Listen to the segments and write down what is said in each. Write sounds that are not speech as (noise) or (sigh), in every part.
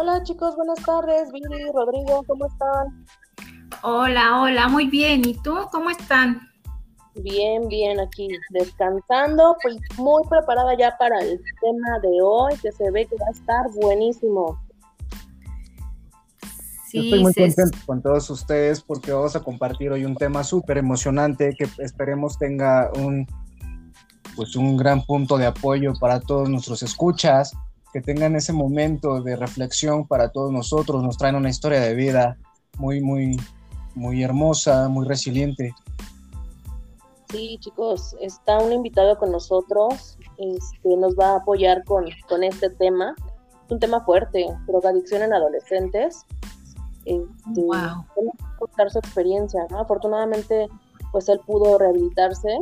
Hola chicos, buenas tardes. Viri, Rodrigo, ¿cómo están? Hola, hola, muy bien. ¿Y tú cómo están? Bien, bien, aquí descansando, pues muy preparada ya para el tema de hoy, que se ve que va a estar buenísimo. Sí, estoy muy contento con todos ustedes porque vamos a compartir hoy un tema súper emocionante que esperemos tenga un, pues un gran punto de apoyo para todos nuestros escuchas, que tengan ese momento de reflexión para todos nosotros, nos traen una historia de vida muy, muy, muy hermosa, muy resiliente. Sí, chicos, está un invitado con nosotros, este, nos va a apoyar con, con este tema. Es un tema fuerte, drogadicción en adolescentes. Este, wow. contar su experiencia, ¿no? Afortunadamente, pues él pudo rehabilitarse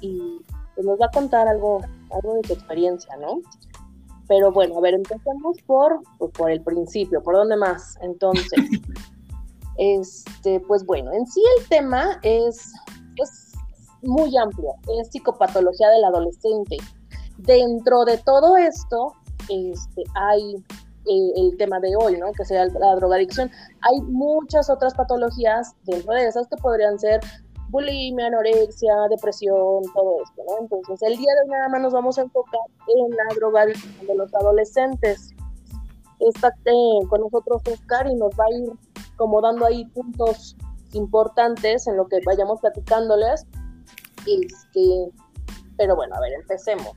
y pues, nos va a contar algo, algo de su experiencia, ¿no? Pero bueno, a ver, empecemos por, pues, por el principio, ¿por dónde más? Entonces, (laughs) este, pues bueno, en sí el tema es, pues, muy amplio, es psicopatología del adolescente. Dentro de todo esto, este, hay eh, el tema de hoy, ¿no? Que sea la drogadicción. Hay muchas otras patologías dentro de esas que podrían ser bulimia, anorexia, depresión, todo esto, ¿no? Entonces, el día de hoy nada más nos vamos a enfocar en la drogadicción de los adolescentes. Está eh, con nosotros Oscar y nos va a ir como dando ahí puntos importantes en lo que vayamos platicándoles este, pero bueno, a ver, empecemos.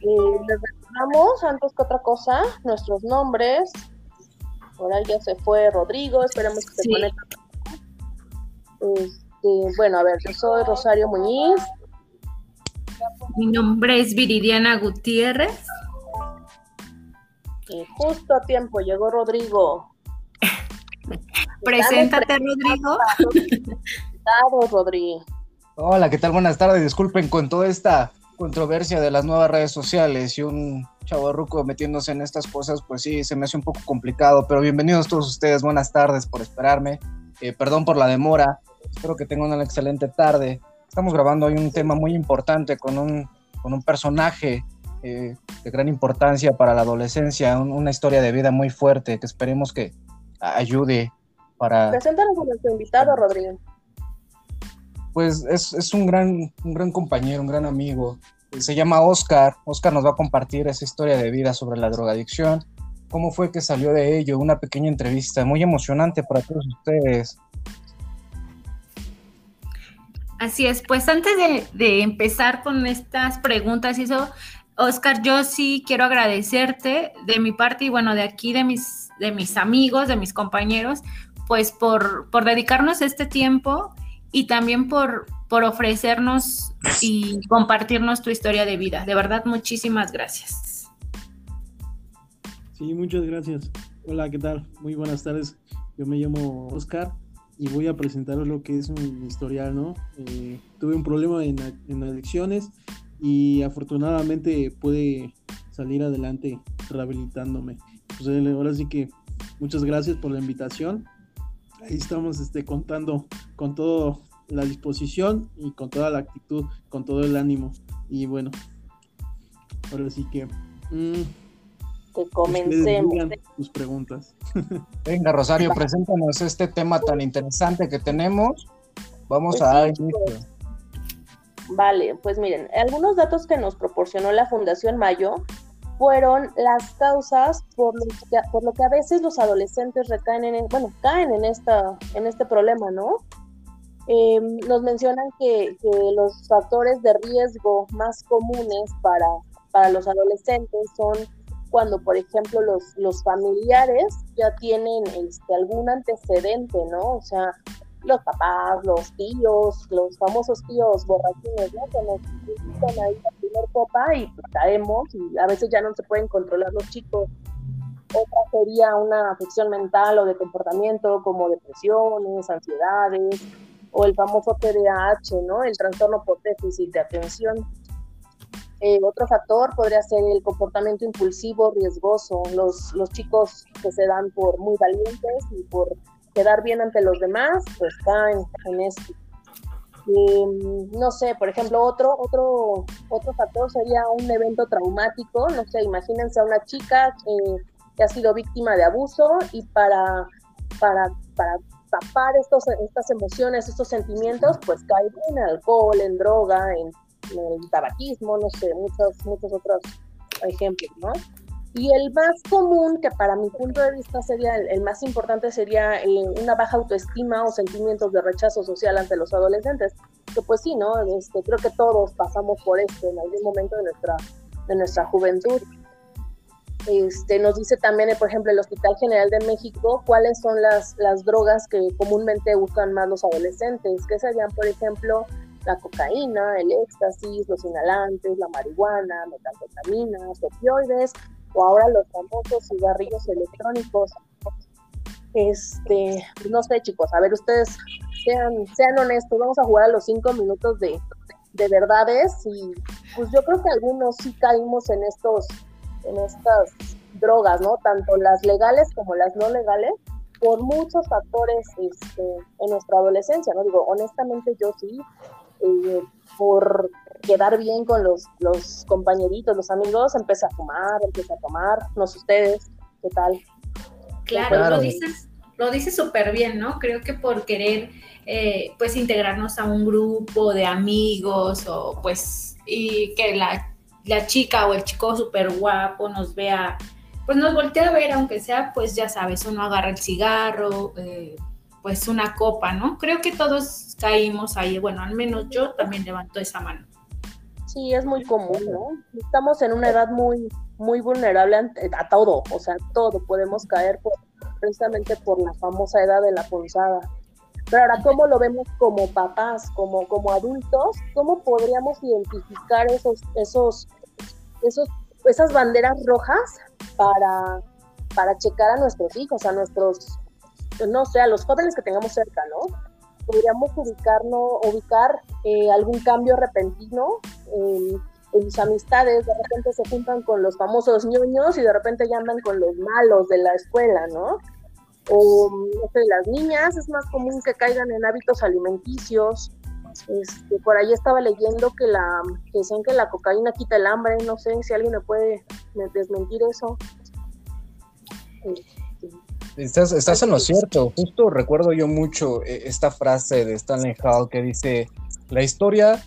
Eh, les recordamos, antes que otra cosa, nuestros nombres. Ahí ya se fue Rodrigo, esperemos que se conecte. Este, bueno, a ver, yo soy Rosario Muñiz. Mi nombre es Viridiana Gutiérrez. Y justo a tiempo llegó Rodrigo. (laughs) Preséntate, Rodrigo. Rodrigo. Hola, ¿qué tal? Buenas tardes. Disculpen con toda esta controversia de las nuevas redes sociales y un chavo ruco metiéndose en estas cosas, pues sí, se me hace un poco complicado, pero bienvenidos todos ustedes, buenas tardes por esperarme, eh, perdón por la demora, espero que tengan una excelente tarde. Estamos grabando hoy un tema muy importante con un, con un personaje eh, de gran importancia para la adolescencia, una historia de vida muy fuerte que esperemos que ayude para... Preséntanos a nuestro invitado, Rodrigo pues es, un, gran, un gran compañero, un gran amigo. Se llama Oscar. Oscar nos va a compartir esa historia de vida sobre la drogadicción. ¿Cómo fue que salió de ello? Una pequeña entrevista muy emocionante para todos ustedes. Así es, pues antes de, empezar con estas preguntas y eso, Oscar, yo sí quiero agradecerte de mi parte y bueno, de aquí, de mis, de mis amigos, de mis compañeros, pues por, por dedicarnos este tiempo y también por, por ofrecernos y compartirnos tu historia de vida. De verdad, muchísimas gracias. Sí, muchas gracias. Hola, ¿qué tal? Muy buenas tardes. Yo me llamo Oscar y voy a presentaros lo que es mi historial, ¿no? Eh, tuve un problema en, en adicciones y afortunadamente pude salir adelante rehabilitándome. Pues eh, ahora sí que muchas gracias por la invitación ahí estamos este, contando con toda la disposición y con toda la actitud, con todo el ánimo. Y bueno, ahora sí que... Mm, que comencemos. Tus preguntas. (laughs) Venga, Rosario, preséntanos este tema tan interesante que tenemos. Vamos pues a dar inicio. Vale, pues miren, algunos datos que nos proporcionó la Fundación Mayo fueron las causas por lo que, por lo que a veces los adolescentes recaen en, bueno, caen en, esta, en este problema, ¿no? Em, nos mencionan que, los factores de riesgo más comunes para, para los adolescentes son cuando, por ejemplo, los, los familiares ya tienen este, algún antecedente, ¿no? O sea, los papás, los tíos, los famosos tíos borrachines, ¿no? Que nos invitan ahí la primer copa y caemos y a veces ya no se pueden controlar los chicos. Otra sería una afección mental o de comportamiento como depresiones, ansiedades o el famoso TDAH, ¿no? El trastorno por déficit de atención. Eh, otro factor podría ser el comportamiento impulsivo, riesgoso. Los, los chicos que se dan por muy valientes y por quedar bien ante los demás, pues caen en esto. no sé, por ejemplo, otro, otro, otro factor sería un evento traumático, no sé, imagínense a una chica que ha sido víctima de abuso y para, para, para tapar estos, estas emociones, estos sentimientos, pues cae en alcohol, en droga, en, el tabaquismo, no sé, muchos, muchos otros ejemplos, ¿no? Y el más común, que para mi punto de vista sería el, más importante, sería eh, una baja autoestima o sentimientos de rechazo social ante los adolescentes. Que pues sí, ¿no? Este, creo que todos pasamos por esto en algún momento de nuestra, de nuestra juventud. Este, nos dice también, por ejemplo, el Hospital General de México, cuáles son las, las drogas que comúnmente buscan más los adolescentes, que serían, por ejemplo, la cocaína, el éxtasis, los inhalantes, la marihuana, metanfetaminas, opioides, o ahora los famosos cigarrillos electrónicos. Este, no sé, chicos, a ver, ustedes sean, sean honestos, vamos a jugar a los cinco minutos de, de verdades y pues yo creo que algunos sí caímos en estos, en estas drogas, ¿no? Tanto las legales como las no legales, por muchos factores este, en nuestra adolescencia, ¿no? Digo, honestamente yo sí, eh, por quedar bien con los, los compañeritos, los amigos, empecé a fumar, empecé a tomar, no sé ustedes, ¿qué tal? Claro, lo dices, lo dices súper bien, ¿no? Creo que por querer, eh, pues, integrarnos a un grupo de amigos o, pues, y que la, la chica o el chico súper guapo nos vea, pues nos voltea a ver, aunque sea, pues, ya sabes, uno agarra el cigarro, eh, pues, una copa, ¿no? Creo que todos caímos ahí, bueno, al menos yo también levanto esa mano. Sí, es muy común, ¿no? Estamos en una edad muy, muy vulnerable a, todo, o sea, todo podemos caer precisamente por la famosa edad de la punzada. Pero ahora, ¿cómo lo vemos como papás, como, como adultos? ¿Cómo podríamos identificar esos, esos, esos, esas banderas rojas para, para checar a nuestros hijos, a nuestros, no sé, a los jóvenes que tengamos cerca, ¿no? podríamos ubicarnos, ubicar eh, algún cambio repentino en, sus amistades, de repente se juntan con los famosos ñoños y de repente ya andan con los malos de la escuela, ¿no? O no las niñas es más común que caigan en hábitos alimenticios. Este, por ahí estaba leyendo que la que dicen que la cocaína quita el hambre, no sé si alguien me puede desmentir eso. Estás, estás en lo cierto. Justo recuerdo yo mucho eh, esta frase de Stanley Hall que dice, la historia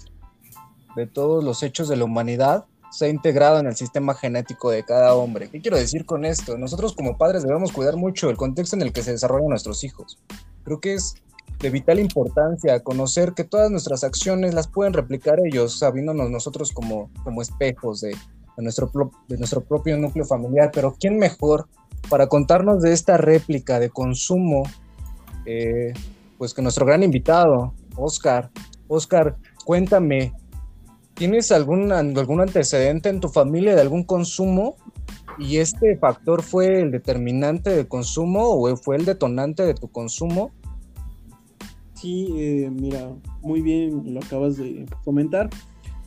de todos los hechos de la humanidad se ha integrado en el sistema genético de cada hombre. ¿Qué quiero decir con esto? Nosotros como padres debemos cuidar mucho el contexto en el que se desarrollan nuestros hijos. Creo que es de vital importancia conocer que todas nuestras acciones las pueden replicar ellos, sabiéndonos nosotros como, como espejos de, nuestro, de nuestro propio núcleo familiar. Pero ¿quién mejor para contarnos de esta réplica de consumo, eh, pues que nuestro gran invitado, Oscar. Oscar, cuéntame, ¿tienes algún, algún antecedente en tu familia de algún consumo? ¿Y este factor fue el determinante del consumo o fue el detonante de tu consumo? Sí, eh, mira, muy bien lo acabas de comentar.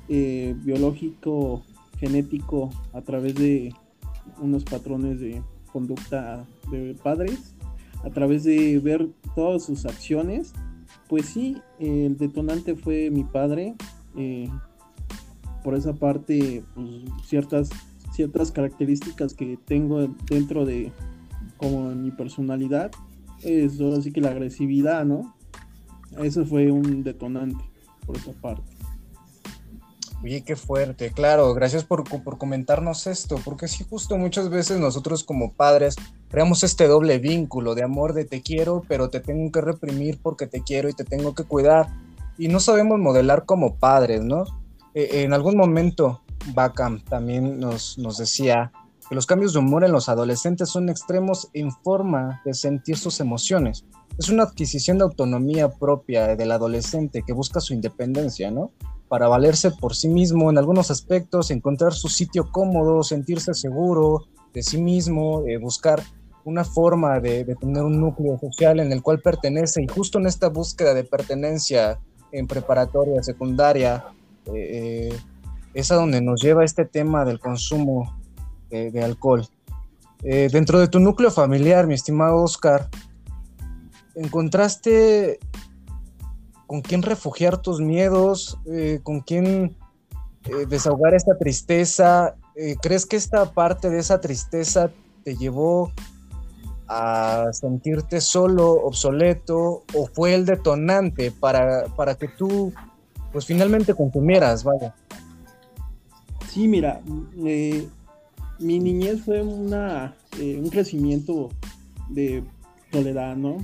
Eh, biológico, genético, a través de unos patrones de conducta de padres, a través de ver todas sus acciones, pues sí, el detonante fue mi padre. Eh, por esa parte, pues, ciertas, ciertas características que tengo dentro de como mi personalidad, es ahora sí que la agresividad, ¿no? Eso fue un detonante por esa parte. Oye, qué fuerte, claro, gracias por, por, comentarnos esto, porque sí, justo muchas veces nosotros como padres creamos este doble vínculo de amor de te quiero, pero te tengo que reprimir porque te quiero y te tengo que cuidar, y no sabemos modelar como padres, ¿no? E, en algún momento, Bacam también nos, nos decía que los cambios de humor en los adolescentes son extremos en forma de sentir sus emociones. Es una adquisición de autonomía propia del adolescente que busca su independencia, ¿no? Para valerse por sí mismo en algunos aspectos, encontrar su sitio cómodo, sentirse seguro de sí mismo, eh, buscar una forma de, tener un núcleo social en el cual pertenece y justo en esta búsqueda de pertenencia en preparatoria, secundaria, eh, eh, es a donde nos lleva este tema del consumo de, alcohol. dentro de tu núcleo familiar, mi estimado Oscar, ¿encontraste con quién refugiar tus miedos, eh, con quién eh, desahogar esta tristeza. Eh, ¿Crees que esta parte de esa tristeza te llevó a sentirte solo, obsoleto, o fue el detonante para, para que tú, pues finalmente consumieras, vaya? Sí, mira, mi niñez fue una, un crecimiento de soledad, ¿no?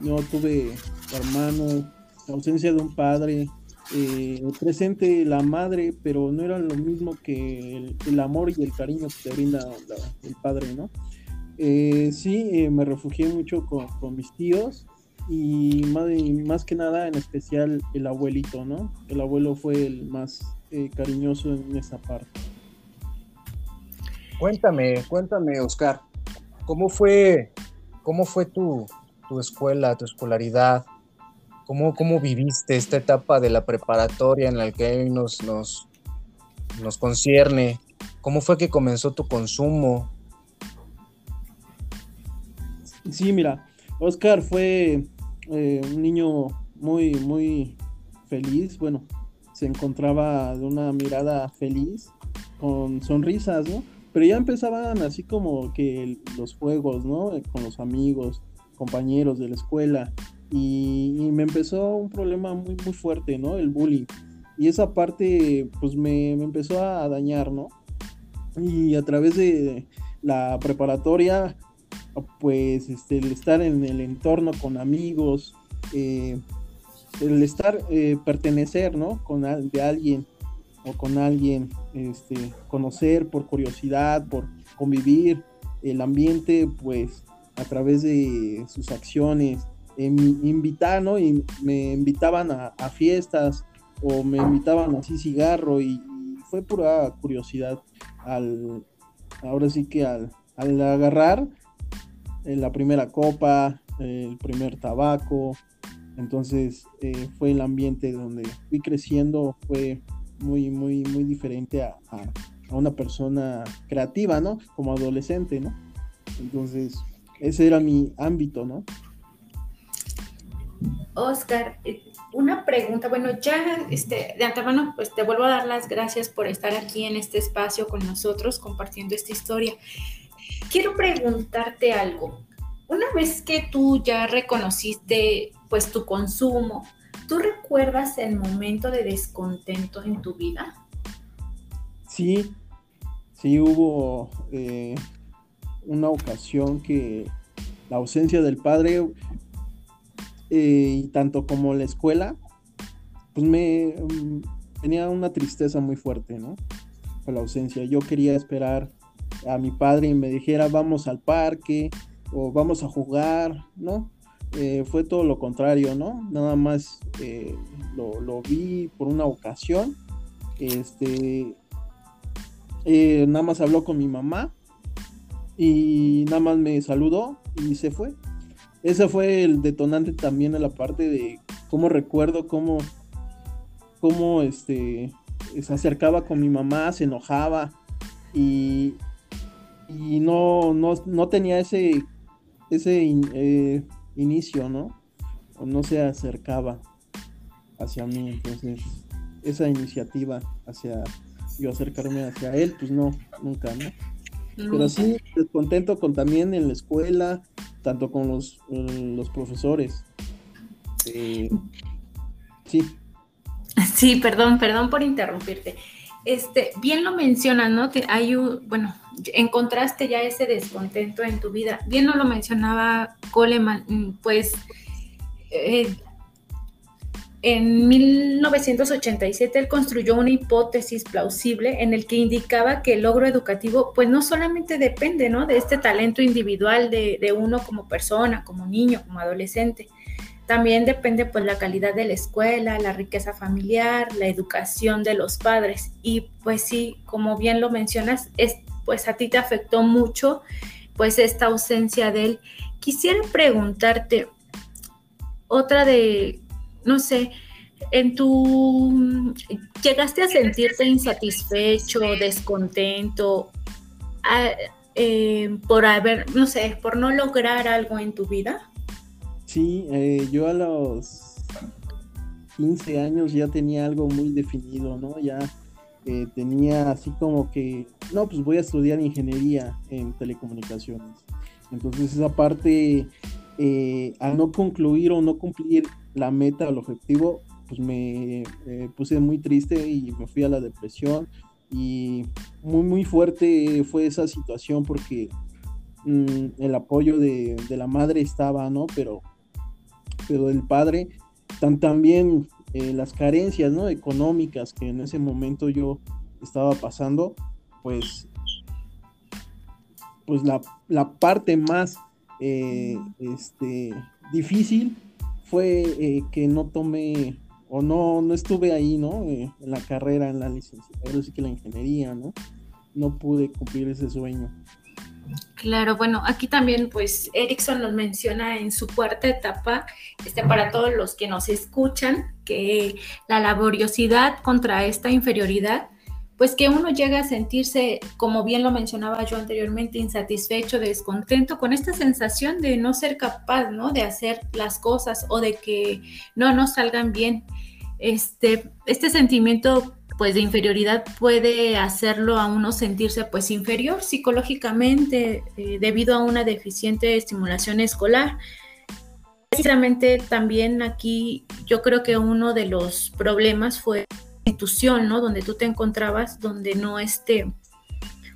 No tuve hermanos, ausencia de un padre, eh, presente la madre, pero no era lo mismo que el, amor y el cariño que te brinda el padre, ¿no? Eh, sí, eh, me refugié mucho con, mis tíos y más, que nada, en especial el abuelito, ¿no? El abuelo fue el más cariñoso en esa parte. Cuéntame, cuéntame, Oscar, ¿cómo fue, cómo fue tu, tu escuela, tu escolaridad? ¿Cómo, ¿Cómo viviste esta etapa de la preparatoria en la que nos, nos, nos concierne? ¿Cómo fue que comenzó tu consumo? Sí, mira, Oscar fue eh, un niño muy, muy feliz. Bueno, se encontraba de una mirada feliz, con sonrisas, ¿no? Pero ya empezaban así como que los juegos, ¿no? Con los amigos, compañeros de la escuela y, me empezó un problema muy, muy fuerte, ¿no? El bullying. Y esa parte, pues me, empezó a dañar, ¿no? Y a través de la preparatoria, pues este, el estar en el entorno con amigos, eh, el estar, eh, pertenecer, ¿no? Con de alguien o con alguien, este, conocer por curiosidad, por convivir, el ambiente, pues a través de sus acciones, invitar, ¿no? Y me invitaban a, fiestas o me invitaban así cigarro y, fue pura curiosidad al, ahora sí que al, agarrar eh, la primera copa, el primer tabaco, entonces eh, fue el ambiente donde fui creciendo, fue muy, muy, muy diferente a, a, una persona creativa, ¿no? Como adolescente, ¿no? Entonces, ese era mi ámbito, ¿no? Oscar, eh, una pregunta, bueno, ya este, de antemano, pues te vuelvo a dar las gracias por estar aquí en este espacio con nosotros compartiendo esta historia. Quiero preguntarte algo. Una vez que tú ya reconociste pues tu consumo, ¿tú recuerdas el momento de descontento en tu vida? Sí, sí hubo eh, una ocasión que la ausencia del padre y tanto como la escuela, pues me mm, tenía una tristeza muy fuerte, ¿no? Por la ausencia. Yo quería esperar a mi padre y me dijera vamos al parque o vamos a jugar, ¿no? Eh, fue todo lo contrario, ¿no? Nada más eh, lo, vi por una ocasión. Este, nada más habló con mi mamá y nada más me saludó y se fue ese fue el detonante también en la parte de cómo recuerdo cómo, cómo este, se acercaba con mi mamá, se enojaba y, y no, no, tenía ese, ese eh, inicio, ¿no? O no se acercaba hacia mí, entonces esa iniciativa hacia yo acercarme hacia él, pues no, nunca, ¿no? Pero sí, descontento con también en la escuela, tanto con los, los profesores. Eh, sí. Sí, perdón, perdón por interrumpirte. Este, bien lo mencionas, ¿no? Que hay un, bueno, encontraste ya ese descontento en tu vida. Bien no lo mencionaba Coleman, mm, pues eh, en 1987 él construyó una hipótesis plausible en el que indicaba que el logro educativo pues no solamente depende ¿no? de este talento individual de, uno como persona, como niño, como adolescente, también depende pues la calidad de la escuela, la riqueza familiar, la educación de los padres y pues sí, como bien lo mencionas, es, pues a ti te afectó mucho pues esta ausencia de él. Quisiera preguntarte otra de no sé, en tu, llegaste a sentirte insatisfecho, descontento, eh, por haber, no sé, por no lograr algo en tu vida? Sí, eh, yo a los 15 años ya tenía algo muy definido, ¿no? Ya eh, tenía así como que, no, pues voy a estudiar ingeniería en telecomunicaciones. Entonces esa parte, eh, al no concluir o no cumplir la meta el objetivo, pues me puse muy triste y me fui a la depresión y muy muy fuerte fue esa situación porque mm, el apoyo de, la madre estaba, ¿no? Pero, pero el padre, tan, también eh, las carencias, ¿no? Económicas que en ese momento yo estaba pasando, pues, pues la, la parte más eh, este, difícil fue eh, que no tomé o no, no estuve ahí, ¿no? Eh, en la carrera, en la licenciatura, sí que la ingeniería, ¿no? No pude cumplir ese sueño. Claro, bueno, aquí también pues Erickson nos menciona en su cuarta etapa, este, para todos los que nos escuchan, que la laboriosidad contra esta inferioridad, pues que uno llega a sentirse, como bien lo mencionaba yo anteriormente, insatisfecho, descontento, con esta sensación de no ser capaz, ¿no? De hacer las cosas o de que no nos salgan bien este, este sentimiento pues de inferioridad puede hacerlo a uno sentirse pues inferior psicológicamente eh, debido a una deficiente estimulación escolar. Precisamente también aquí yo creo que uno de los problemas fue institución, ¿no? Donde tú te encontrabas, donde no esté,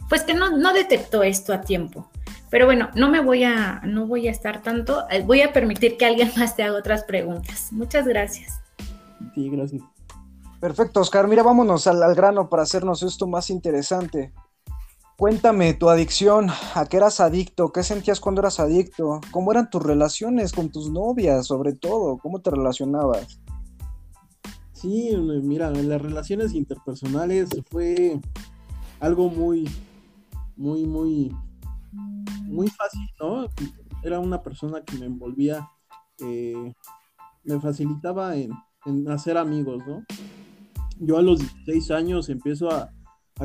pues que no, detectó esto a tiempo. Pero bueno, no me voy a, no voy a estar tanto, eh, voy a permitir que alguien (laughs) más te haga otras preguntas. Muchas gracias. Gracias. Perfecto, Oscar. Mira, vámonos al, grano para hacernos esto más interesante. Cuéntame tu adicción, a qué eras adicto, qué sentías cuando eras adicto, cómo eran tus relaciones con tus novias, sobre todo, cómo te relacionabas. Sí, mira, en las relaciones interpersonales fue algo muy, muy, muy, muy fácil, ¿no? Era una persona que me envolvía, eh, me facilitaba en, en hacer amigos, ¿no? Yo a los 16 años empiezo a,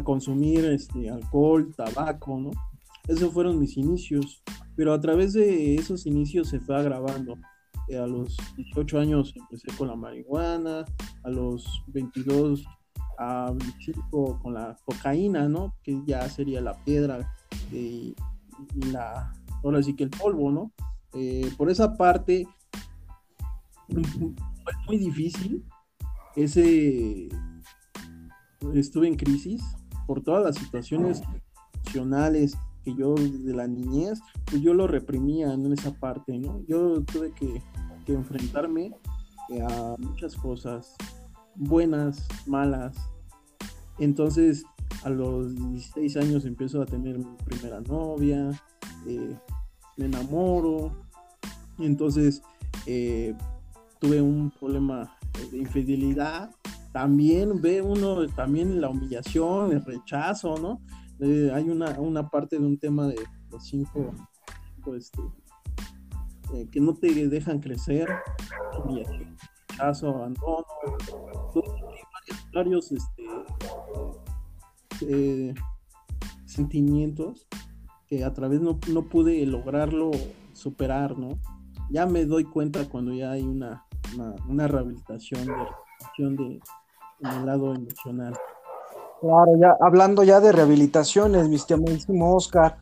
consumir este, alcohol, tabaco, ¿no? Esos fueron mis inicios, pero a través de esos inicios se fue agravando. A los 18 años empecé con la marihuana, a los 22 a 25 con la cocaína, ¿no? Que ya sería la piedra y la, ahora sí que el polvo, ¿no? Eh, por esa parte, muy difícil. Ese estuve en crisis por todas las situaciones emocionales yo de la niñez, pues yo lo reprimía en esa parte, ¿no? Yo tuve que, enfrentarme a muchas cosas, buenas, malas. Entonces, a los 16 años empiezo a tener mi primera novia, eh, me enamoro, entonces eh, tuve un problema de infidelidad, también ve uno también la humillación, el rechazo, ¿no? Hay una, una, parte de un tema de los cinco, este, eh, que no te dejan crecer, humillación, rechazo, abandono, varios, varios este, eh, sentimientos que a través no, no pude lograrlo superar, ¿no? Ya me doy cuenta cuando ya hay una una, rehabilitación de de, en el lado emocional. Claro, ya hablando ya de rehabilitaciones, mi estimadísimo Oscar,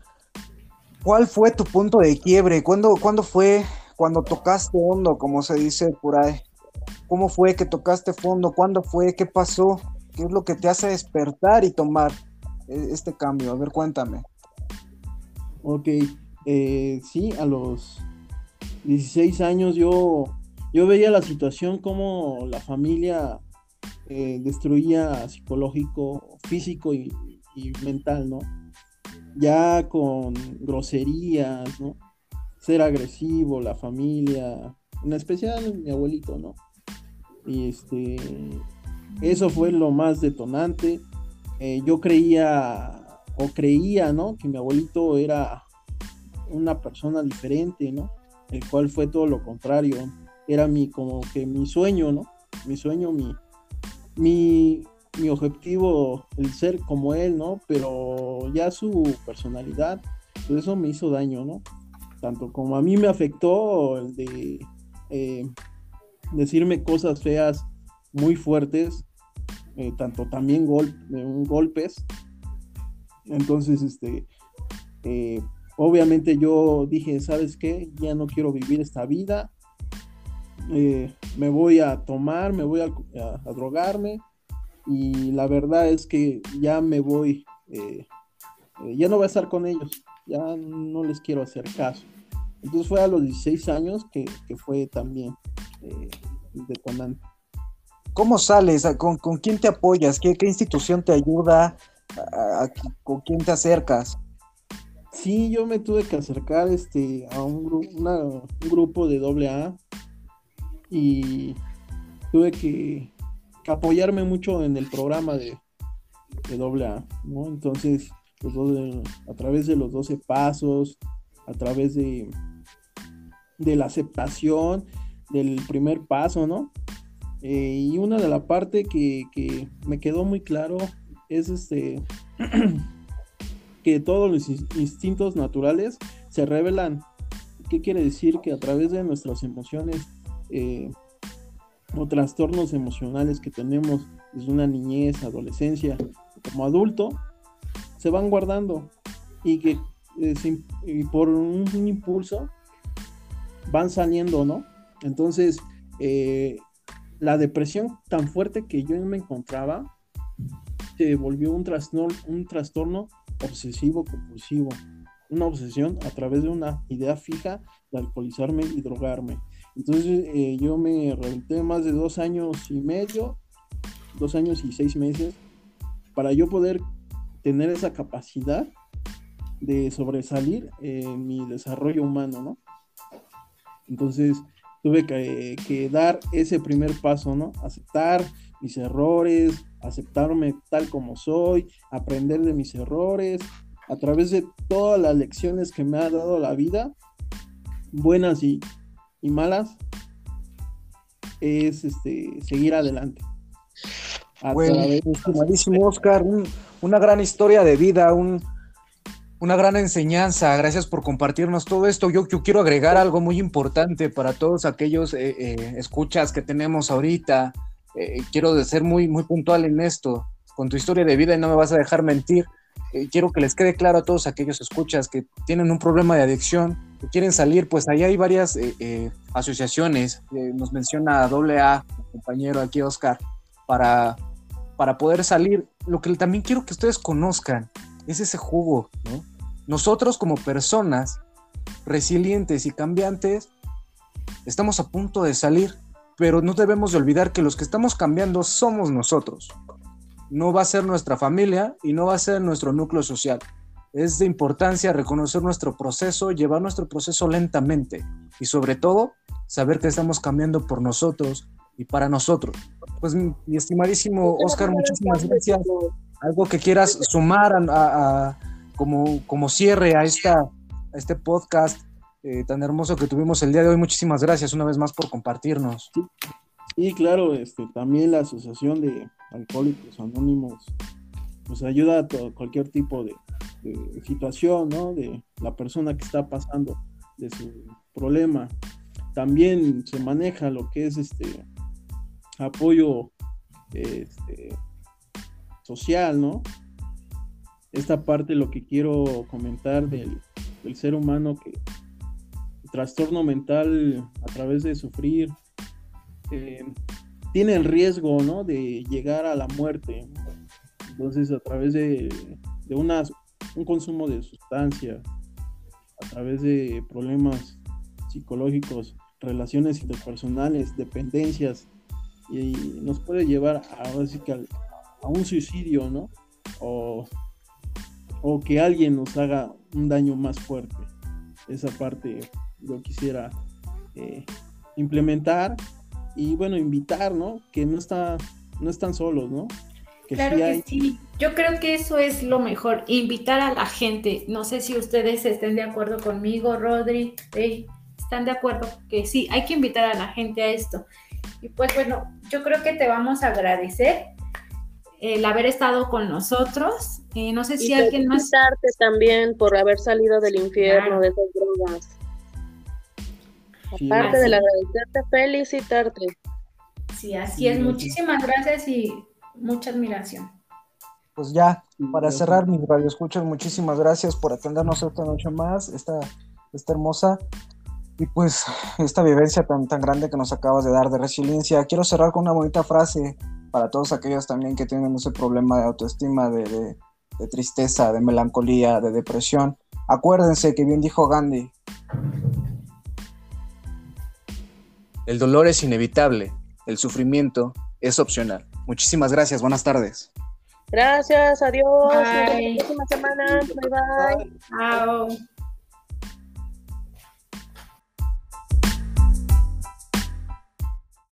¿cuál fue tu punto de quiebre? ¿Cuándo, ¿Cuándo fue cuando tocaste hondo, como se dice por ahí? ¿Cómo fue que tocaste fondo? ¿Cuándo fue? ¿Qué pasó? ¿Qué es lo que te hace despertar y tomar e, este cambio? A ver, cuéntame. Ok, eh, sí, a los 16 años yo yo veía la situación como la familia eh, destruía psicológico, físico y, mental, ¿no? Ya con groserías, ¿no? Ser agresivo, la familia, en especial mi abuelito, ¿no? Y este, eso fue lo más detonante. Eh, yo creía, o creía, ¿no? Que mi abuelito era una persona diferente, ¿no? El cual fue todo lo contrario era mi, como que mi sueño, ¿no? Mi sueño, mi, mi, mi objetivo, el ser como él, ¿no? Pero ya su personalidad, pues eso me hizo daño, ¿no? Tanto como a mí me afectó el de eh, decirme cosas feas muy fuertes, eh, tanto también gol, golpes. Entonces, este, obviamente yo dije, ¿sabes qué? Ya no quiero vivir esta vida. Me voy a tomar, me voy a, drogarme. Y la verdad es que ya me voy, ya no voy a estar con ellos. Ya no les quiero hacer caso. Entonces fue a los 16 años que, fue también eh, detonante. ¿Cómo sales? ¿Con, quién te apoyas? ¿Qué, institución te ayuda? ¿Con quién te acercas? Sí, yo me tuve que acercar este, a un, grupo de AA y tuve que, apoyarme mucho en el programa de, de AA, ¿no? Entonces, a través de los 12 pasos, a través de, la aceptación del primer paso, ¿no? Eh, y una de la parte que, me quedó muy claro es este (clears throat) que todos los instintos naturales se revelan. ¿Qué quiere decir? Que a través de nuestras emociones eh, o trastornos emocionales que tenemos desde una niñez, adolescencia, como adulto, se van guardando y que y por un, impulso van saliendo, ¿no? Entonces, eh, la depresión tan fuerte que yo me encontraba se volvió un trastorno, un trastorno obsesivo compulsivo, una obsesión a través de una idea fija de alcoholizarme y drogarme. Entonces eh, yo me rehabilité más de dos años y medio, dos años y seis meses, para yo poder tener esa capacidad de sobresalir en mi desarrollo humano, ¿no? Entonces tuve que, dar ese primer paso, ¿no? Aceptar mis errores, aceptarme tal como soy, aprender de mis errores, a través de todas las lecciones que me ha dado la vida, buenas y, malas, es este, seguir adelante. Bueno, Oscar, una gran historia de vida, un, una gran enseñanza. Gracias por compartirnos todo esto. Yo, quiero agregar algo muy importante para todos aquellos eh, eh, escuchas que tenemos ahorita. Eh, quiero ser muy, muy puntual en esto. Con tu historia de vida y no me vas a dejar mentir. quiero que les quede claro a todos aquellos escuchas que tienen un problema de adicción, que quieren salir, pues ahí hay varias asociaciones. nos menciona AA, compañero aquí Oscar, para, para poder salir. Lo que también quiero que ustedes conozcan es ese jugo, ¿no? Nosotros como personas resilientes y cambiantes estamos a punto de salir, pero no debemos de olvidar que los que estamos cambiando somos nosotros. No va a ser nuestra familia y no va a ser nuestro núcleo social. Es de importancia reconocer nuestro proceso, llevar nuestro proceso lentamente y sobre todo saber que estamos cambiando por nosotros y para nosotros. Pues mi, estimadísimo Oscar, muchísimas gracias algo que quieras sumar a, como, como, cierre a, esta, a este podcast eh, tan hermoso que tuvimos el día de hoy. Muchísimas gracias una vez más por compartirnos. Sí, claro, este, también la Asociación de Alcohólicos Anónimos nos ayuda a cualquier tipo de, de, situación, ¿no? De la persona que está pasando de su problema. También se maneja lo que es este apoyo este, social, ¿no? Esta parte lo que quiero comentar del, ser humano que el trastorno mental a través de sufrir eh, tiene el riesgo, ¿no? De llegar a la muerte. Entonces, a través de, de un consumo de sustancias, a través de problemas psicológicos, relaciones interpersonales, dependencias, y nos puede llevar a, ahora sí que a un suicidio, ¿no? O, que alguien nos haga un daño más fuerte. Esa parte yo quisiera eh, implementar y bueno, invitar, ¿no? Que no, está, no están solos, ¿no? Claro que sí. Yo creo que eso es lo mejor, invitar a la gente. No sé si ustedes estén de acuerdo conmigo, Rodri. ¿Están de acuerdo? Que sí, hay que invitar a la gente a esto. Y pues bueno, yo creo que te vamos a agradecer el haber estado con nosotros. Eh, no sé si alguien más. Felicitarte también por haber salido del infierno de esas drogas. Aparte de del agradecerte, felicitarte. Sí, así es. Muchísimas gracias y mucha admiración. Pues ya, para cerrar mis radioescuchas, muchísimas gracias por atendernos esta noche más, esta, esta hermosa y pues esta vivencia tan, tan grande que nos acabas de dar de resiliencia. Quiero cerrar con una bonita frase para todos aquellos también que tienen ese problema de autoestima, de, de tristeza, de melancolía, de depresión. Acuérdense que bien dijo Gandhi. El dolor es inevitable, el sufrimiento es opcional. Muchísimas gracias, buenas tardes. Gracias, adiós. Hasta la próxima semana. Bye bye. Chao.